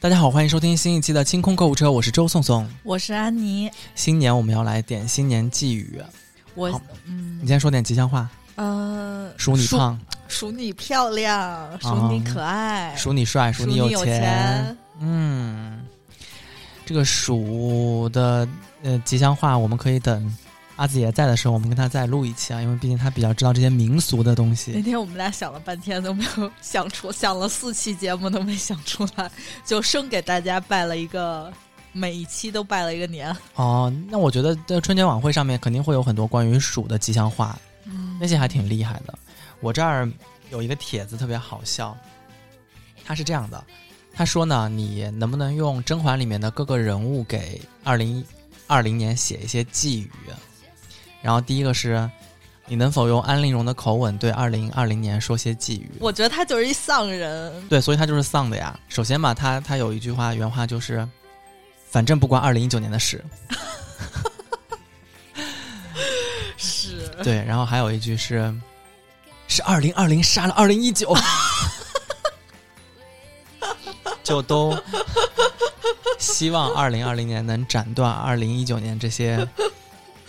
大家好，欢迎收听新一期的清空购物车，我是周颂颂。我是安妮，新年我们要来点新年寄语，我嗯。你先说点吉祥话，呃，数你胖，数你漂亮，数你可爱，数你帅，数数你有钱。嗯，这个数的呃吉祥话，我们可以等阿紫也在的时候，我们跟他再录一期啊，因为毕竟他比较知道这些民俗的东西那。天我们俩想了半天都没有想出，想了四期节目都没想出来，就生给大家拜了一个，每一期都拜了一个年。哦，那我觉得在春节晚会上面肯定会有很多关于鼠的吉祥话，嗯那些还挺厉害的。我这儿有一个帖子特别好笑，他是这样的，他说呢，你能不能用甄嬛里面的各个人物给二零二零年写一些寄语？然后第一个是，你能否用安陵容的口吻对二零二零年说些寄语？我觉得他就是一丧人，对，所以他就是丧的呀。首先嘛，他他有一句话原话就是，反正不关二零一九年的事。是 对，然后还有一句是，是二零二零杀了二零一九，就都希望二零二零年能斩断二零一九年这些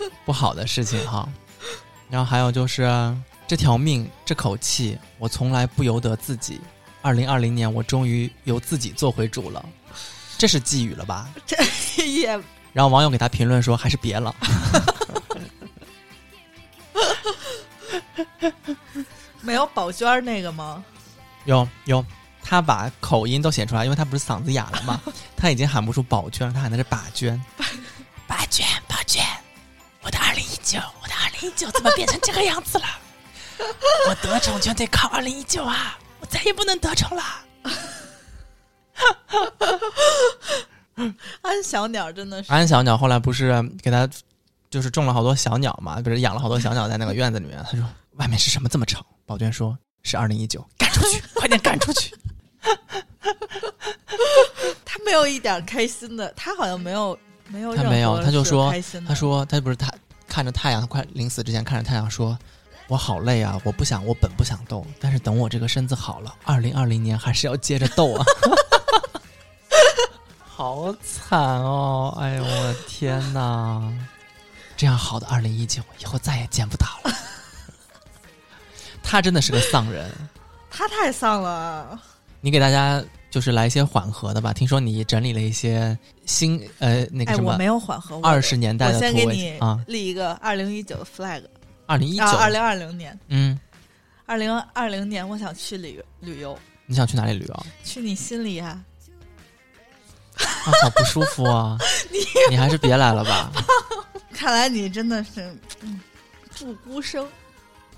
不好的事情哈。然后还有就是这条命这口气，我从来不由得自己。二零二零年，我终于由自己做回主了，这是寄语了吧？这 也然后网友给他评论说，还是别了。没有宝娟那个吗？有有，他把口音都写出来，因为他不是嗓子哑了嘛，他已经喊不出宝娟了，他喊的是把娟。把娟，把娟，我的二零一九，我的二零一九怎么变成这个样子了？我得宠全得靠二零一九啊！我再也不能得宠了。安小鸟真的是，安小鸟后来不是给他就是种了好多小鸟嘛，不是养了好多小鸟在那个院子里面。他说外面是什么这么吵？宝娟说是二零一九，赶出去，快点赶出去。他没有一点开心的，他好像没有没有他没有他就说他说他不是他看着太阳，他快临死之前看着太阳说：“我好累啊，我不想，我本不想斗，但是等我这个身子好了，二零二零年还是要接着斗啊。”好惨哦！哎呦我的天哪，这样好的二零一九以后再也见不到了。他真的是个丧人，他太丧了。你给大家就是来一些缓和的吧。听说你整理了一些新呃那个哎，什么我没有缓和，我二十年代的土味先给你啊，立一个二零一九的 flag 二零一九啊，二零二零年，嗯，二零二零年我想去旅旅游，你想去哪里旅游？去你心里呀、啊，好不舒服啊！你还是别来了吧，看来你真的是嗯不孤生。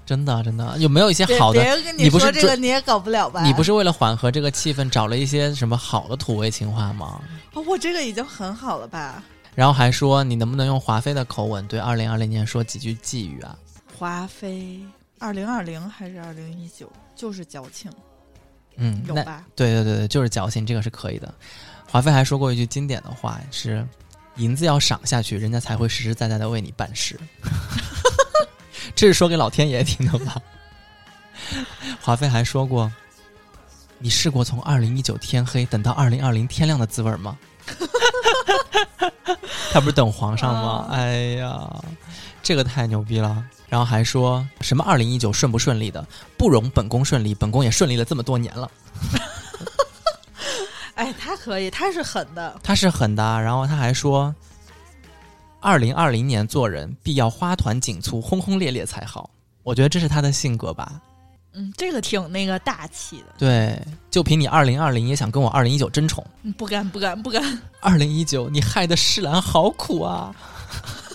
真的真的。有没有一些好的？你不是说这个你也搞不了吧？你不是为了缓和这个气氛，找了一些什么好的土味情话吗？哦，我这个已经很好了吧？然后还说你能不能用华妃的口吻对二零二零年说几句寄语啊？华妃二零二零还是二零一九，就是矫情，嗯，有吧？对对对对，就是矫情，这个是可以的。华妃还说过一句经典的话，是银子要赏下去，人家才会实实在在的为你办事。这是说给老天爷听的吧？华妃还说过：“你试过从二零一九天黑等到二零二零天亮的滋味吗？” 他不是等皇上吗？啊哎呀，这个太牛逼了！然后还说什么二零一九顺不顺利的，不容本宫顺利，本宫也顺利了这么多年了。哎，他可以，他是狠的。他是狠的啊，然后他还说，二零二零年做人必要花团锦簇、轰轰烈烈才好。我觉得这是他的性格吧。嗯，这个挺那个大气的。对，就凭你二零二零也想跟我二零一九争宠，嗯不敢，不敢，不敢。二零一九你害得世兰好苦啊！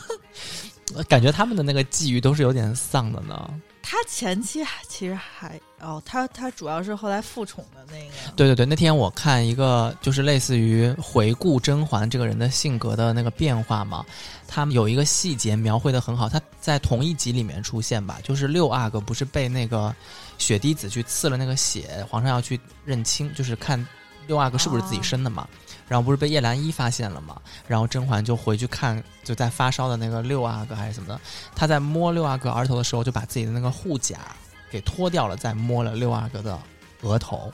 感觉他们的那个际遇都是有点丧的呢。他前期其实还哦，他他主要是后来复宠的那个。对对对，那天我看一个就是类似于回顾甄嬛这个人的性格的那个变化嘛，他们有一个细节描绘的很好，他在同一集里面出现吧，就是六阿哥不是被那个雪滴子去刺了那个血，皇上要去认亲，就是看六阿哥是不是自己生的嘛。然后不是被叶澜依发现了嘛？然后甄嬛就回去看，就在发烧的那个六阿哥还是怎么的，她在摸六阿哥额头的时候，就把自己的那个护甲给脱掉了，再摸了六阿哥的额头。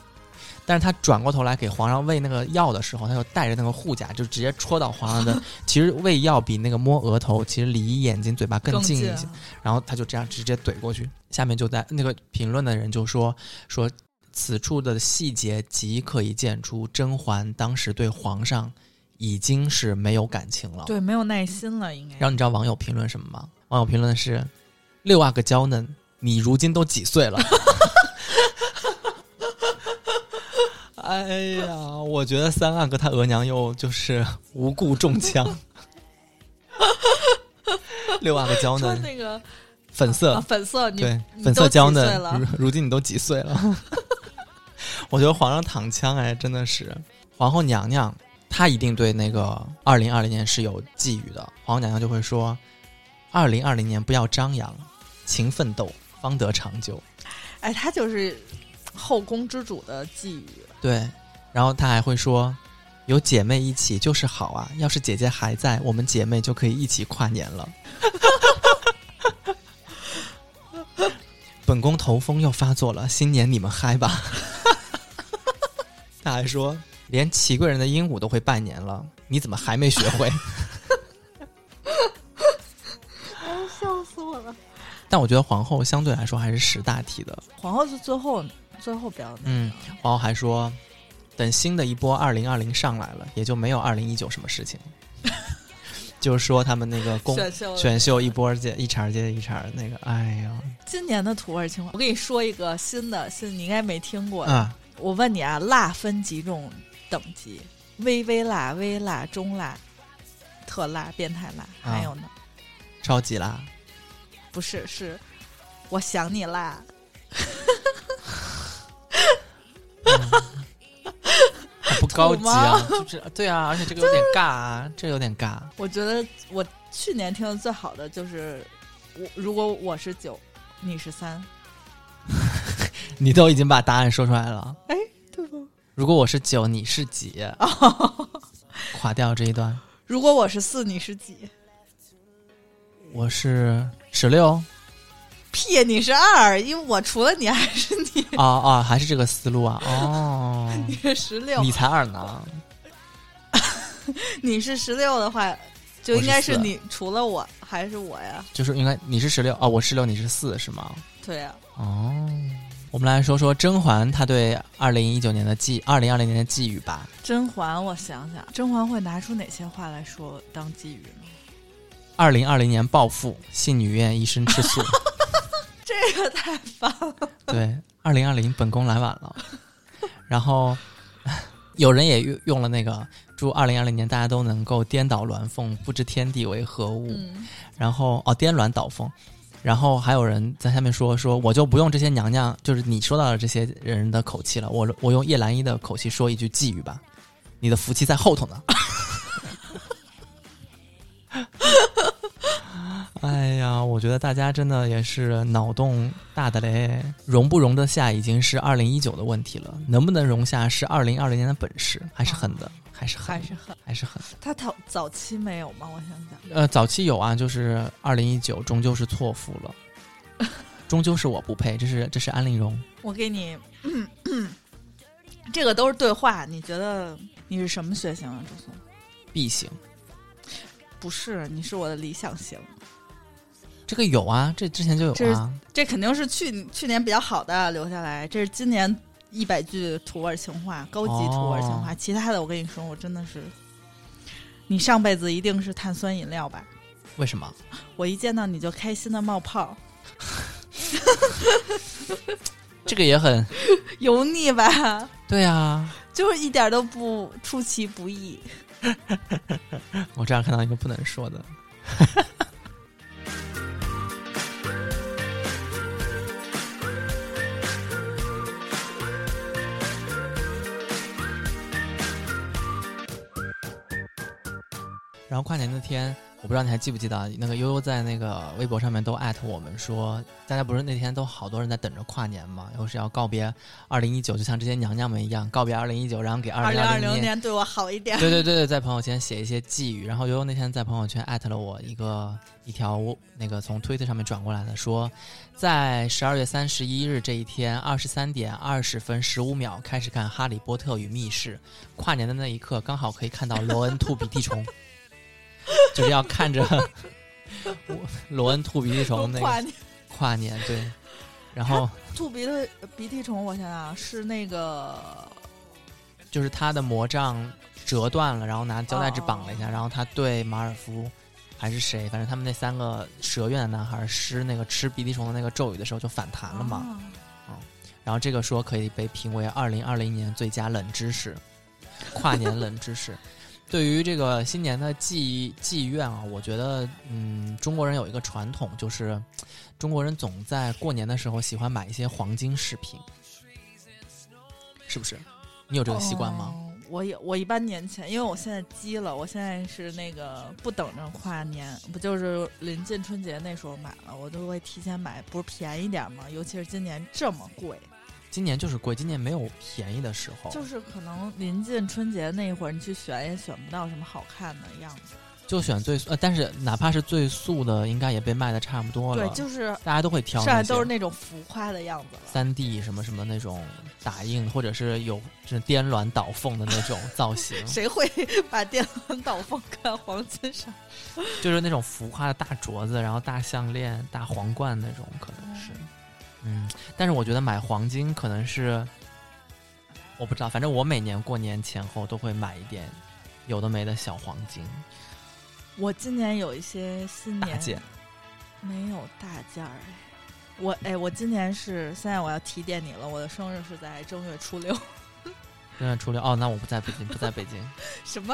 但是他转过头来给皇上喂那个药的时候，他就带着那个护甲，就直接戳到皇上的。其实喂药比那个摸额头，其实离眼睛、嘴巴更近一些。然后他就这样直接怼过去。下面就在那个评论的人就说说此处的细节即可以见出甄嬛当时对皇上已经是没有感情了，对，没有耐心了，应该。然后你知道网友评论什么吗？网友评论是六阿哥娇嫩。你如今都几岁了？哎呀，我觉得三阿哥他额娘又就是无故中枪。六阿哥娇嫩，那个粉色粉色，对粉色娇嫩。如如今你都几岁了？我觉得皇上躺枪哎，真的是皇后娘娘，她一定对那个二零二零年是有寄语的。皇后娘娘就会说：“二零二零年不要张扬，勤奋斗。”方得长久，哎，她就是后宫之主的寄语。对，然后她还会说：“有姐妹一起就是好啊！要是姐姐还在，我们姐妹就可以一起跨年了。”本宫头风又发作了，新年你们嗨吧！他还说：“连齐贵人的鹦鹉都会拜年了，你怎么还没学会？” 笑死我了但我觉得皇后相对来说还是识大体的。皇后是最后最后表的。嗯，皇后还说，等新的一波二零二零上来了，也就没有二零一九什么事情。就是说他们那个公选秀一波接一茬接一茬那个，哎呀！今年的土味情话，我跟你说一个新的，新你应该没听过啊。我问你啊，辣分几种等级？微微辣、微辣、中辣、特辣、变态辣，还有呢？超级辣。不是，是我想你啦，不高级啊，就是对啊，而且这个有点尬啊，这有点尬。我觉得我去年听的最好的就是我，如果我是九，你是三，你都已经把答案说出来了，哎，对不？如果我是九，你是几？垮掉这一段。如果我是四，你是几？我是十六，屁！你是二，因为我除了你还是你。哦哦，还是这个思路啊！哦，你是十六，你才二呢。你是十六的话，就应该是你除了我还是我呀？就是应该你是十六哦，我十六，你是四是吗？对呀。哦，我们来说说甄嬛她对二零一九年的寄，二零二零年的寄语吧。甄嬛，我想想，甄嬛会拿出哪些话来说当寄语呢？二零二零年暴富，信女愿一生吃素。这个太棒了。对，二零二零本宫来晚了。然后 有人也用用了那个祝二零二零年大家都能够颠倒鸾凤，不知天地为何物。然后哦，颠鸾倒凤。然后还有人在下面说说，我就不用这些娘娘，就是你说到的这些人的口气了，我我用叶澜依的口气说一句寄语吧：你的福气在后头呢。哎呀，我觉得大家真的也是脑洞大的嘞，容不容得下已经是二零一九的问题了，能不能容下是二零二零年的本事，还是狠的，还是还是很，还是很。他早早期没有吗？我想想，呃，早期有啊，就是二零一九终究是错付了，终究是我不配，这是这是安陵容。我给你，这个都是对话，你觉得你是什么血型啊？朱松，B 型。不是，你是我的理想型。这个有啊，这之前就有啊。这肯定是去去年比较好的留下来。这是今年一百句土味情话，高级土味情话。其他的，我跟你说，我真的是，你上辈子一定是碳酸饮料吧？为什么？我一见到你就开心的冒泡。这个也很 油腻吧？对啊，就是一点都不出其不意。我这样看到一个不能说的。然后跨年那天，我不知道你还记不记得，那个悠悠在那个微博上面都艾特我们说，大家不是那天都好多人在等着跨年嘛，又是要告别二零一九，就像这些娘娘们一样告别二零一九，然后给二零二零年对我好一点。对对对对，在朋友圈写一些寄语。然后悠悠那天在朋友圈艾特了我一个一条那个从推特上面转过来的，说在十二月三十一日这一天二十三点二十分十五秒开始看《哈利波特与密室》，跨年的那一刻刚好可以看到罗恩吐鼻涕虫。就是要看着罗恩吐鼻涕虫那个跨年对，然后吐鼻涕鼻涕虫，我想想是那个，就是他的魔杖折断了，然后拿胶带纸绑了一下，然后他对马尔夫还是谁，反正他们那三个蛇院的男孩施那个吃鼻涕虫的那个咒语的时候就反弹了嘛，嗯，然后这个说可以被评为二零二零年最佳冷知识，跨年冷知识。对于这个新年的祭祭愿啊，我觉得，嗯，中国人有一个传统，就是中国人总在过年的时候喜欢买一些黄金饰品，是不是？你有这个习惯吗？我有，我一般年前，因为我现在积了，我现在是那个不等着跨年，不就是临近春节那时候买了，我都会提前买，不是便宜点吗？尤其是今年这么贵。今年就是贵，今年没有便宜的时候。就是可能临近春节那一会儿，你去选也选不到什么好看的样子。就选最呃，但是哪怕是最素的，应该也被卖的差不多了。对，就是大家都会挑。剩下都是那种浮夸的样子了。三 D 什么什么那种打印，或者是有是颠鸾倒凤的那种造型。谁会把颠鸾倒凤看黄金上？就是那种浮夸的大镯子，然后大项链、大皇冠那种，可能是。嗯，但是我觉得买黄金可能是，我不知道，反正我每年过年前后都会买一点有的没的小黄金。我今年有一些新年件，没有大件儿。我哎，我今年是现在我要提点你了，我的生日是在正月初六。正月初六哦，那我不在北京，不在北京。什么？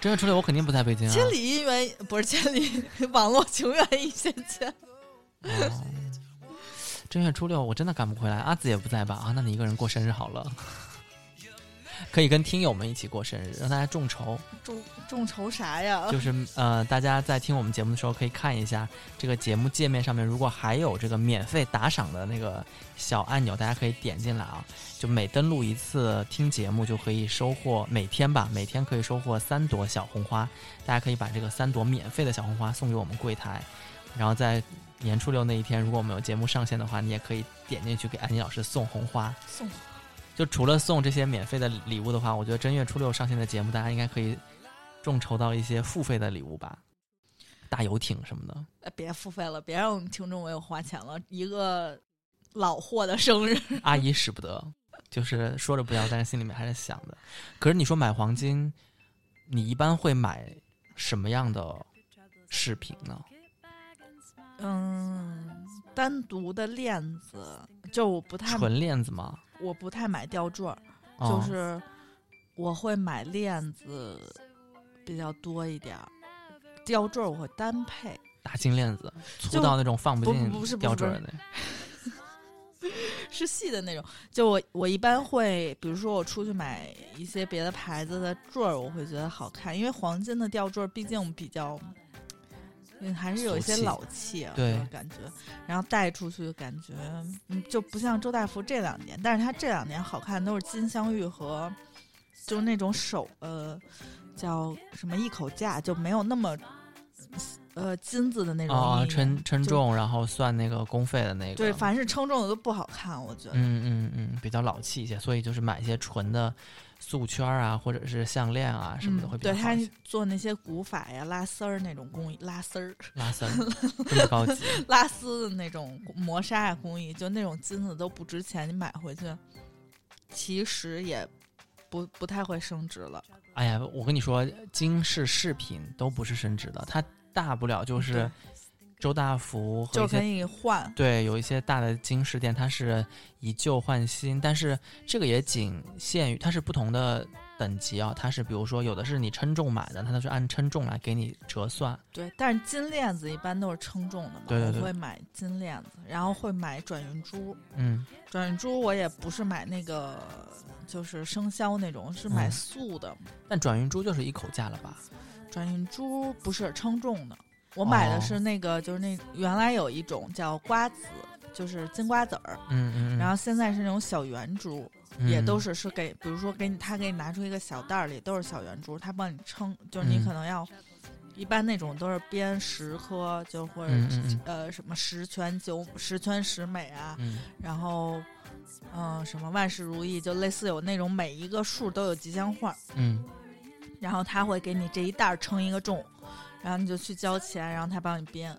正月初六我肯定不在北京啊！千里姻缘不是千里，网络情缘一线牵。正月初六我真的赶不回来，阿紫也不在吧？啊，那你一个人过生日好了，可以跟听友们一起过生日，让大家众筹。众众筹啥呀？就是呃，大家在听我们节目的时候可以看一下这个节目界面上面，如果还有这个免费打赏的那个小按钮，大家可以点进来啊。就每登录一次听节目，就可以收获每天吧，每天可以收获三朵小红花。大家可以把这个三朵免费的小红花送给我们柜台，然后在。年初六那一天，如果我们有节目上线的话，你也可以点进去给安妮老师送红花。送，就除了送这些免费的礼物的话，我觉得正月初六上线的节目，大家应该可以众筹到一些付费的礼物吧，大游艇什么的。哎，别付费了，别让我们听众为我花钱了。一个老货的生日，阿姨使不得，就是说着不要，但是心里面还是想的。可是你说买黄金，你一般会买什么样的饰品呢？嗯，单独的链子就我不太纯链子吗？我不太买吊坠，就是我会买链子比较多一点儿，吊坠我会单配。大金链子，粗到那种放不进不是吊坠的，是细的那种。就我我一般会，比如说我出去买一些别的牌子的坠儿，我会觉得好看，因为黄金的吊坠毕竟比较。嗯，还是有一些老气啊，对，感觉，然后带出去感觉，嗯，就不像周大福这两年，但是他这两年好看都是金镶玉和，就是那种手，呃，叫什么一口价，就没有那么，呃，金子的那种啊，称称重，然后算那个工费的那个，对，凡是称重的都不好看，我觉得，嗯嗯嗯，比较老气一些，所以就是买一些纯的。素圈啊，或者是项链啊什么的会比较好。对他做那些古法呀、拉丝儿那种工艺，拉丝儿、拉丝儿 这么高级，拉丝的那种磨砂呀工艺，就那种金子都不值钱，你买回去其实也不不太会升值了。哎呀，我跟你说，金饰饰品都不是升值的，它大不了就是。周大福就可以换，对，有一些大的金饰店，它是以旧换新，但是这个也仅限于它是不同的等级啊，它是比如说有的是你称重买的，它都是按称重来给你折算。对，但是金链子一般都是称重的嘛，对对对，我会买金链子，然后会买转运珠，嗯，转运珠我也不是买那个就是生肖那种，是买素的。但转运珠就是一口价了吧？转运珠不是称重的，我买的哦。是那个，就是那原来有一种叫瓜子，就是金瓜子儿，嗯嗯，然后现在是那种小圆珠，嗯也都是是给，比如说给你，他给你拿出一个小袋儿里都是小圆珠，他帮你称，就是你嗯。可能要，一般那种都是编十颗，就或者、呃什么十全九十全十美啊，嗯。然后嗯、呃什么万事如意，就类似有那种每一个数都有吉祥话，嗯。然后他会给你这一袋儿称一个重，然后你就去交钱，然后他帮你编，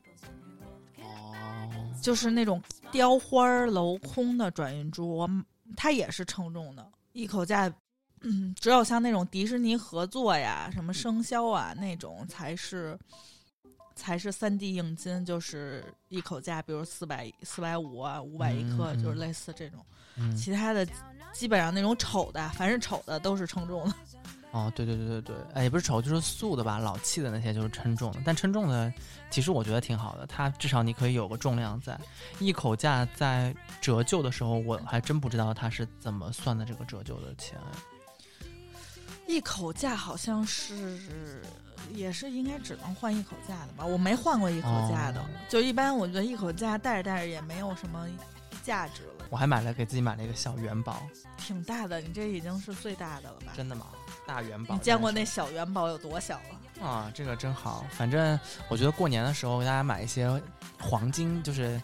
哦，就是那种雕花儿镂空的转运珠，我它也是称重的，一口价，嗯，只有像那种迪士尼合作呀、什么生肖啊那种才是。才是三 D 硬金，就是一口价，比如四百四百五啊，五百一颗，就是类似这种。嗯其他的基本上那种丑的，凡是丑的都是称重的。哦，对对对对对，哎，也不是丑，就是素的吧，老气的那些就是称重的，但称重的其实我觉得挺好的，它至少你可以有个重量在。一口价在折旧的时候，我还真不知道它是怎么算的这个折旧的钱。一口价好像是，也是应该只能换一口价的吧？我没换过一口价的，哦就一般我觉得一口价带着带着也没有什么价值了，我还买了给自己买了一个小元宝，挺大的，你这已经是最大的了吧？真的吗？大元宝。你见过那小元宝有多小了？啊，这个真好。反正我觉得过年的时候给大家买一些黄金，就是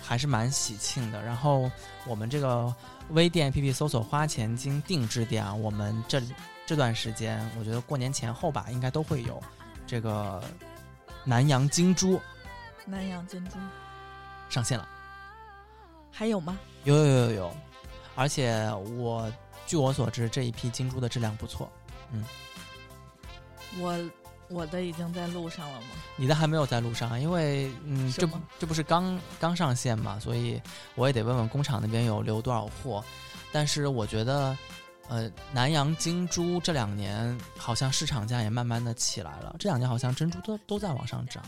还是蛮喜庆的。然后我们这个微店 APP 搜索“花钱金定制店”啊，我们这这段时间，我觉得过年前后吧，应该都会有这个南洋金珠南洋金珠上线了。还有吗？有有有有有，而且我据我所知，这一批金珠的质量不错。我我的已经在路上了吗？你的还没有在路上，因为嗯，这不这不是刚刚上线嘛，所以我也得问问工厂那边有留多少货。但是我觉得，呃，南洋金珠这两年好像市场价也慢慢的起来了，这两年好像珍珠都都在往上涨。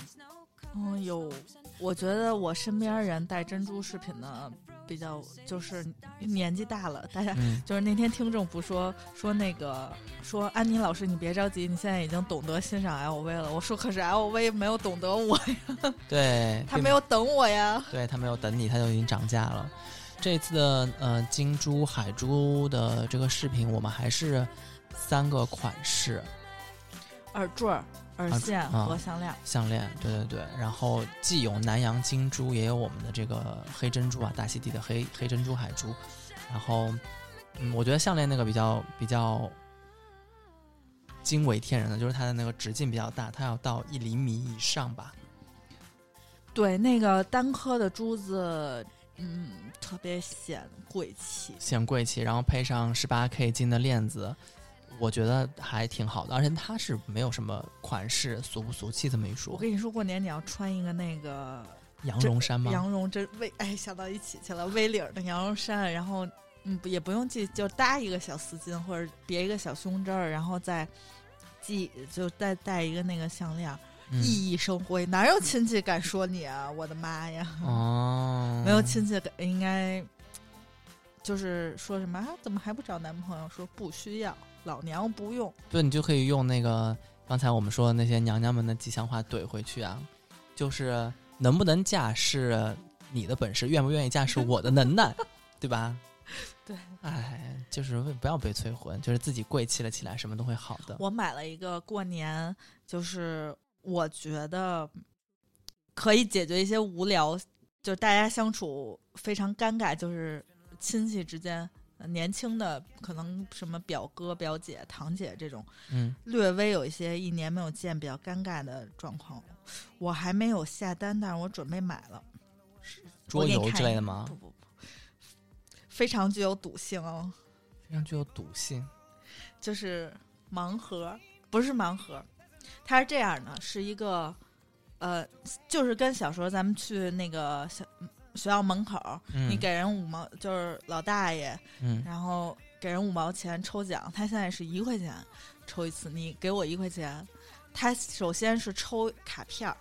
嗯，有，我觉得我身边人戴珍珠饰品的比较，就是年纪大了，大家嗯，就是那天听众不说说那个说安妮老师，你别着急，你现在已经懂得欣赏 LV 了。我说可是 LV 没有懂得我呀，对，他没有等我呀。对他没有等你，他就已经涨价了。这次的呃金珠、海珠的这个饰品，我们还是三个款式，耳坠儿、耳线啊和项链，项链，对对对，然后既有南洋金珠，也有我们的这个黑珍珠啊，大溪地的黑黑珍珠海珠，然后，嗯，我觉得项链那个比较比较惊为天人的，就是它的那个直径比较大，它要到一厘米以上吧。对那个单颗的珠子，嗯，特别显贵气。显贵气，然后配上十八 K 金的链子，我觉得还挺好的，而且它是没有什么款式俗不俗气这么一说我。跟你说，过年你要穿一个那个羊绒衫吗？羊绒真 V，哎，想到一起去了，V 领儿的羊绒衫，然后嗯，不也不用系，就搭一个小丝巾或者别一个小胸针儿，然后再系，就再戴一个那个项链熠熠生辉。哪有亲戚敢说你啊？我的妈呀！哦，没有亲戚敢应该就是说什么啊？怎么还不找男朋友？说不需要，老娘不用。对，你就可以用那个刚才我们说的那些娘娘们的吉祥话怼回去啊，就是能不能嫁是你的本事，愿不愿意嫁是我的能耐，对吧？对，哎，就是不要被催婚，就是自己贵气了起来，什么都会好的。我买了一个过年，就是我觉得可以解决一些无聊，就大家相处非常尴尬，就是亲戚之间。呃年轻的可能什么表哥、表姐、堂姐这种，嗯，略微有一些一年没有见比较尴尬的状况，我还没有下单，但是我准备买了。桌游之类的吗不？不不，非常具有赌性哦。非常具有赌性。就是盲盒，不是盲盒，它是这样的，是一个呃，就是跟小时候咱们去那个小学校门口，嗯，你给人五毛，就是老大爷，嗯然后给人五毛钱抽奖，他现在是一块钱抽一次，你给我一块钱，他首先是抽卡片儿。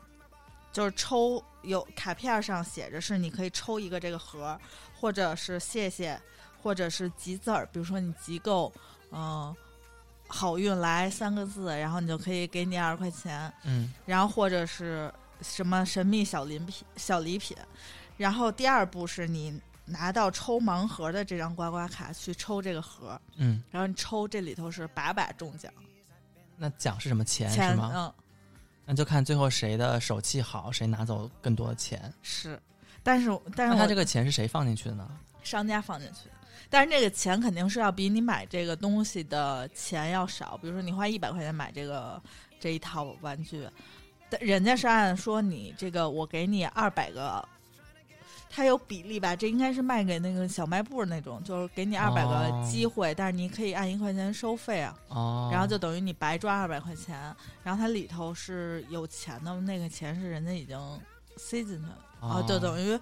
就是抽有卡片儿上写着是你可以抽一个这个盒，或者是谢谢，或者是集字儿，比如说你集够，嗯、好运来”三个字，然后你就可以给你二十块钱。嗯然后或者是什么神秘小礼品、小礼品。然后第二步是你拿到抽盲盒的这张刮刮卡去抽这个盒，嗯，然后你抽这里头是把把中奖，那奖是什么钱钱是吗？嗯那就看最后谁的手气好，谁拿走更多的钱。是，但是但是那他这个钱是谁放进去的呢？商家放进去的，但是这个钱肯定是要比你买这个东西的钱要少。比如说你花一百块钱买这个这一套玩具，但人家是按说你这个我给你二百个，它有比例吧？这应该是卖给那个小卖部那种，就是给你二百个哦机会，但是你可以按一块钱收费啊，哦，然后就等于你白赚二百块钱，然后它里头是有钱的，那个钱是人家已经塞进去了。哦，就等于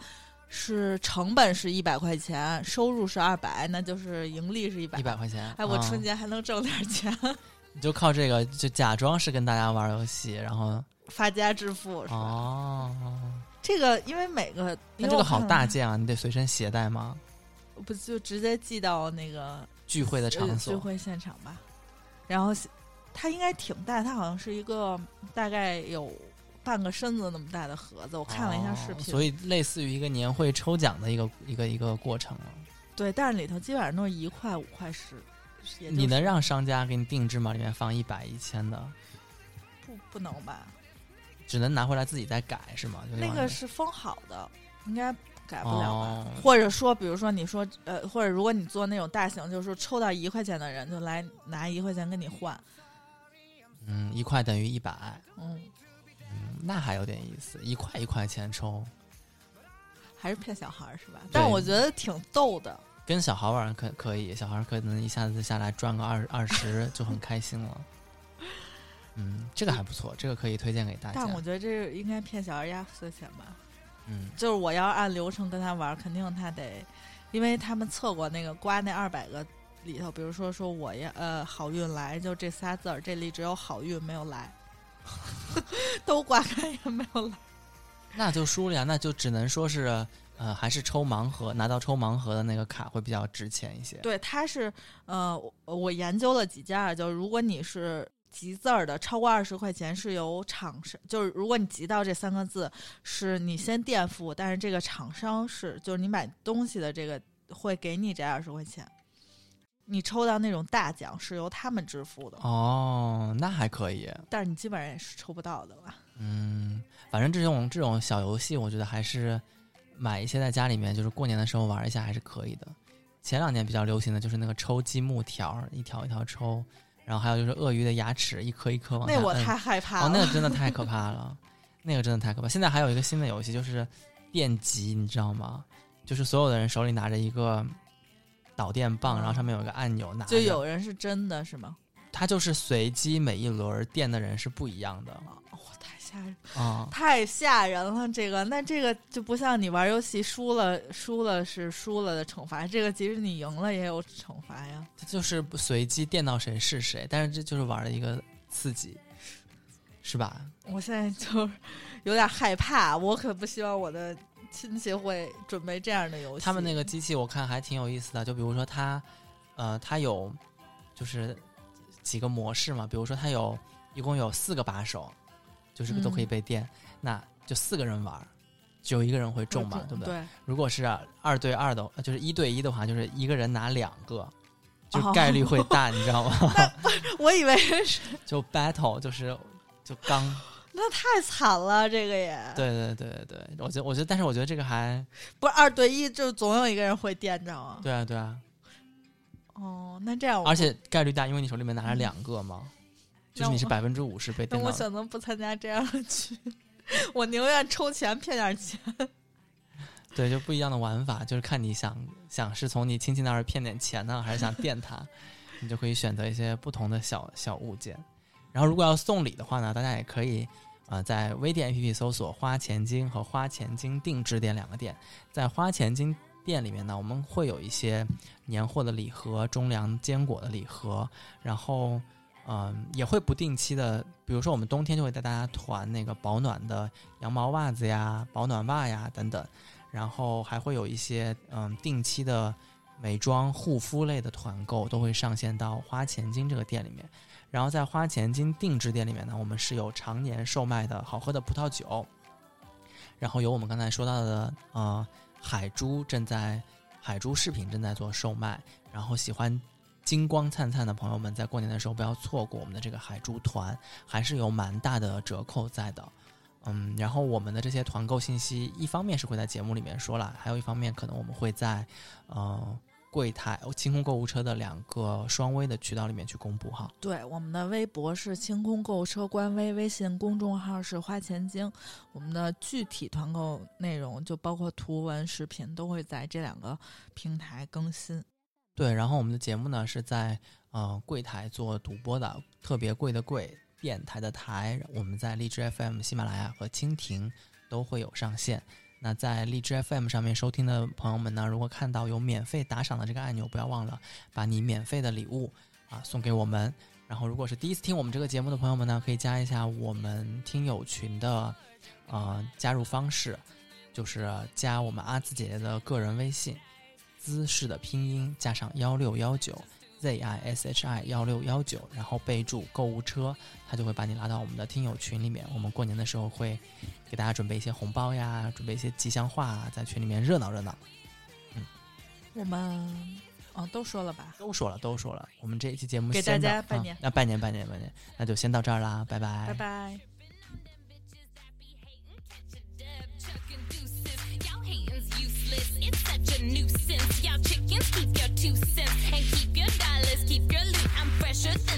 是成本是一百块钱，收入是二百，那就是盈利是一百一。百块钱。哎，我啊春节还能挣点钱，你就靠这个，就假装是跟大家玩游戏，然后发家致富是吧？哦，这个因为每个那这个好大件，啊，你得随身携带吗？不就直接寄到那个聚会的场所聚，会现场吧？然后它应该挺大，它好像是一个大概有半个身子那么大的盒子，我看了一下视频，哦所以类似于一个年会抽奖的一个一个一个过程了。对，但是里头基本上都是一块、五块十。也就是你能让商家给你定制吗？里面放一百、一千的，不不能吧？只能拿回来自己再改是吗？就那个是封好的，应该改不了吧？哦或者说，比如说你说呃，或者如果你做那种大型，就是说抽到一块钱的人就来拿一块钱跟你换，嗯，一块等于一百，嗯，嗯，那还有点意思，一块一块钱抽，还是骗小孩儿是吧？但我觉得挺逗的。跟小孩玩可可以，小孩可能一下子下来赚个二二十就很开心了。嗯，这个还不错，这个可以推荐给大家但。我觉得这应该骗小孩压岁钱吧？嗯，就是我要按流程跟他玩，肯定他得，因为他们测过那个刮那二百个里头，比如说说我要呃好运来，就这仨字儿，这里只有好运没有来，都刮开也没有来。那就输了呀，那就只能说是呃，还是抽盲盒，拿到抽盲盒的那个卡会比较值钱一些。对，它是呃，我我研究了几家，就如果你是集字儿的，超过二十块钱是由厂商，就是如果你集到这三个字，是你先垫付，但是这个厂商是就是你买东西的这个会给你这二十块钱。你抽到那种大奖是由他们支付的，哦，那还可以。但是你基本上也是抽不到的吧？嗯，反正这种这种小游戏，我觉得还是买一些在家里面，就是过年的时候玩一下还是可以的。前两年比较流行的就是那个抽积木条儿，一条一条抽，然后还有就是鳄鱼的牙齿，一颗一颗往那我太害怕了。哦，那个真的太可 怕了，那个真的太可怕。现在还有一个新的游戏，就是电击，你知道吗？就是所有的人手里拿着一个导电棒，然后上面有一个按钮，拿就有人是真的是吗？它就是随机每一轮电的人是不一样的我、太吓人！啊、太吓人了，这个那这个就不像你玩游戏输了输了是输了的惩罚，这个即使你赢了也有惩罚呀。它就是不随机电到谁是谁，但是这就是玩的一个刺激，是吧？我现在就 有点害怕，我可不希望我的亲戚会准备这样的游戏。他们那个机器我看还挺有意思的，就比如说它，呃，它有就是几个模式嘛，比如说它有一共有四个把手，就是都可以被电，那就四个人玩，只有一个人会中嘛，对不对？对，如果是二对二的，呃就是一对一的话，就是一个人拿两个，就哦概率会 大，你知道吗？我以为是 就 battle 就是就刚，那太惨了，这个也对对对对对，我觉得我觉得，但是我觉得这个还不是二对一，就总有一个人会电着啊。对啊对啊，哦，那这样我而且概率大，因为你手里面拿着两个嘛，就是你是百分之五十被 那我电到的。选择不参加这样的局，我宁愿抽钱骗点钱。对，就不一样的玩法，就是看你想想是从你亲戚那儿骗点钱呢，还是想电他，你就可以选择一些不同的小小物件。然后如果要送礼的话呢，大家也可以呃在微店 APP 搜索“花钱精”和“花钱精定制店”两个店，在花钱精店里面呢，我们会有一些年货的礼盒、中粮坚果的礼盒，然后嗯、也会不定期的，比如说我们冬天就会带大家团那个保暖的羊毛袜子呀、保暖袜呀等等。然后还会有一些嗯定期的美妆、护肤类的团购都会上线到花钱精这个店里面。然后在花钱精定制店里面呢，我们是有常年售卖的好喝的葡萄酒，然后有我们刚才说到的呃海珠正在海珠饰品正在做售卖，然后喜欢金光灿灿的朋友们在过年的时候不要错过我们的这个海珠团，还是有蛮大的折扣在的。嗯，然后我们的这些团购信息，一方面是会在节目里面说了，还有一方面可能我们会在呃柜台清空购物车的两个双微的渠道里面去公布哈。对，我们的微博是清空购物车官微，微信公众号是花钱精。我们的具体团购内容就包括图文、视频，都会在这两个平台更新。对，然后我们的节目呢是在呃柜台做独播的，特别贵的贵。电台的台，我们在荔枝 FM、喜马拉雅和蜻蜓都会有上线。那在荔枝 FM 上面收听的朋友们呢，如果看到有免费打赏的这个按钮，不要忘了把你免费的礼物啊送给我们。然后，如果是第一次听我们这个节目的朋友们呢，可以加一下我们听友群的呃加入方式，就是加我们阿紫姐姐的个人微信，姿势的拼音加上幺六幺九，z i s h i 幺六幺九，然后备注购物车，他就会把你拉到我们的听友群里面。我们过年的时候会给大家准备一些红包呀，准备一些吉祥话，在群里面热闹热闹。嗯，我们哦都说了吧，都说了，都说了。我们这一期节目给大家拜年，那拜年，拜年，拜年，那就先到这儿啦，拜拜，拜拜。Keep your two cents and keep your dollars. Keep your loot. I'm precious.